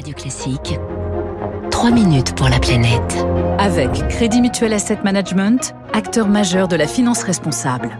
Radio Classique. 3 minutes pour la planète. Avec Crédit Mutuel Asset Management, acteur majeur de la finance responsable.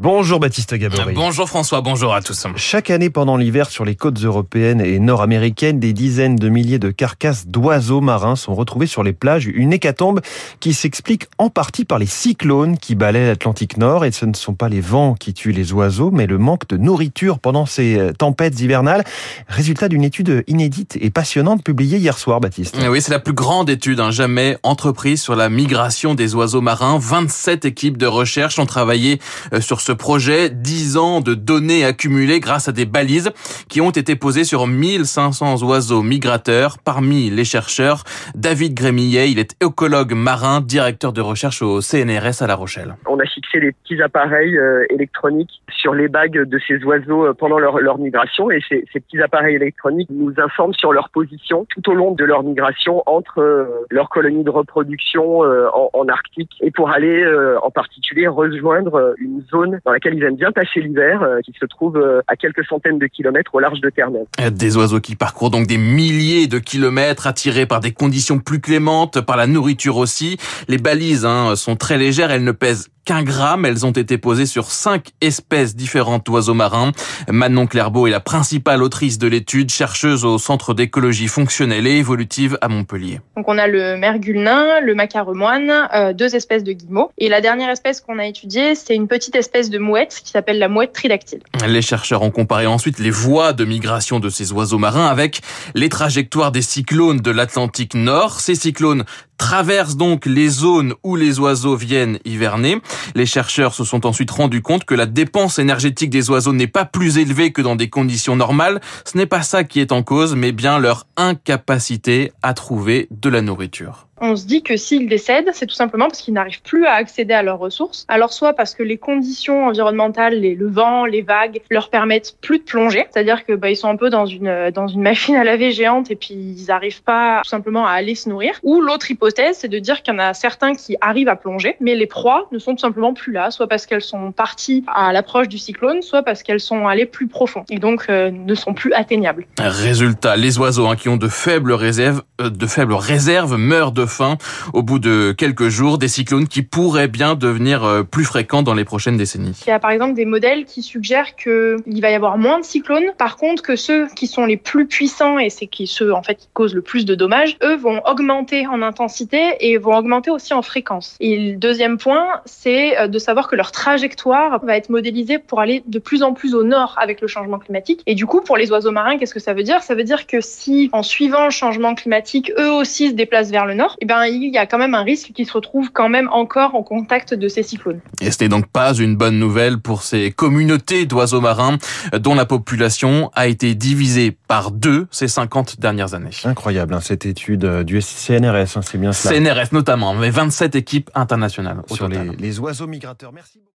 Bonjour Baptiste Gabory. Bonjour François, bonjour à tous. Chaque année pendant l'hiver sur les côtes européennes et nord-américaines, des dizaines de milliers de carcasses d'oiseaux marins sont retrouvées sur les plages. Une hécatombe qui s'explique en partie par les cyclones qui balaient l'Atlantique Nord. Et ce ne sont pas les vents qui tuent les oiseaux, mais le manque de nourriture pendant ces euh, tempêtes hivernales. Résultat d'une étude inédite et passionnante publiée hier soir, Baptiste. Oui, c'est la plus grande étude hein, jamais entreprise sur la migration des oiseaux marins. 27 équipes de recherche ont travaillé euh, sur ce ce projet, 10 ans de données accumulées grâce à des balises qui ont été posées sur 1500 oiseaux migrateurs. Parmi les chercheurs, David Grémillet, il est écologue marin, directeur de recherche au CNRS à La Rochelle. On a fixé des petits appareils euh, électroniques sur les bagues de ces oiseaux euh, pendant leur, leur migration et ces, ces, petits appareils électroniques nous informent sur leur position tout au long de leur migration entre euh, leur colonie de reproduction en, en, Arctique et pour aller en particulier rejoindre une zone dans laquelle ils aiment bien passer l'hiver, euh, qui se trouve euh, à quelques centaines de kilomètres au large de Terre-Neuve. Des oiseaux qui parcourent donc des milliers de kilomètres, attirés par des conditions plus clémentes, par la nourriture aussi. Les balises hein, sont très légères, elles ne pèsent qu'un gramme. Elles ont été posées sur cinq espèces différentes d'oiseaux marins. Manon Clairbeau est la principale autrice de l'étude, chercheuse au Centre d'écologie fonctionnelle et évolutive à Montpellier. Donc on a le mergule nain, le macaremoine, euh, deux espèces de guillemots. Et la dernière espèce qu'on a étudiée, c'est une petite espèce de qui s'appelle la mouette. Les chercheurs ont comparé ensuite les voies de migration de ces oiseaux marins avec les trajectoires des cyclones de l'Atlantique Nord. Ces cyclones traversent donc les zones où les oiseaux viennent hiverner. Les chercheurs se sont ensuite rendus compte que la dépense énergétique des oiseaux n'est pas plus élevée que dans des conditions normales. Ce n'est pas ça qui est en cause, mais bien leur incapacité à trouver de la nourriture on se dit que s'ils décèdent, c'est tout simplement parce qu'ils n'arrivent plus à accéder à leurs ressources. Alors soit parce que les conditions environnementales, les, le vent, les vagues, leur permettent plus de plonger, c'est-à-dire que bah, ils sont un peu dans une dans une machine à laver géante et puis ils n'arrivent pas tout simplement à aller se nourrir. Ou l'autre hypothèse, c'est de dire qu'il y en a certains qui arrivent à plonger, mais les proies ne sont tout simplement plus là, soit parce qu'elles sont parties à l'approche du cyclone, soit parce qu'elles sont allées plus profond et donc euh, ne sont plus atteignables. Résultat, les oiseaux hein, qui ont de faibles réserves, euh, de faibles réserves meurent de fin au bout de quelques jours, des cyclones qui pourraient bien devenir euh, plus fréquents dans les prochaines décennies. Il y a par exemple des modèles qui suggèrent qu'il va y avoir moins de cyclones, par contre que ceux qui sont les plus puissants et c'est qui ceux en fait qui causent le plus de dommages, eux vont augmenter en intensité et vont augmenter aussi en fréquence. Et le deuxième point, c'est euh, de savoir que leur trajectoire va être modélisée pour aller de plus en plus au nord avec le changement climatique. Et du coup, pour les oiseaux marins, qu'est-ce que ça veut dire? Ça veut dire que si, en suivant le changement climatique, eux aussi se déplacent vers le nord, eh ben, il y a quand même un risque qu'ils se retrouvent quand même encore en contact de ces cyclones. Et ce n'est donc pas une bonne nouvelle pour ces communautés d'oiseaux marins dont la population a été divisée par deux ces 50 dernières années. Incroyable, hein, cette étude euh, du CNRS, hein, c'est bien cela. CNRS notamment, mais 27 équipes internationales. Sur les, les oiseaux migrateurs. Merci beaucoup.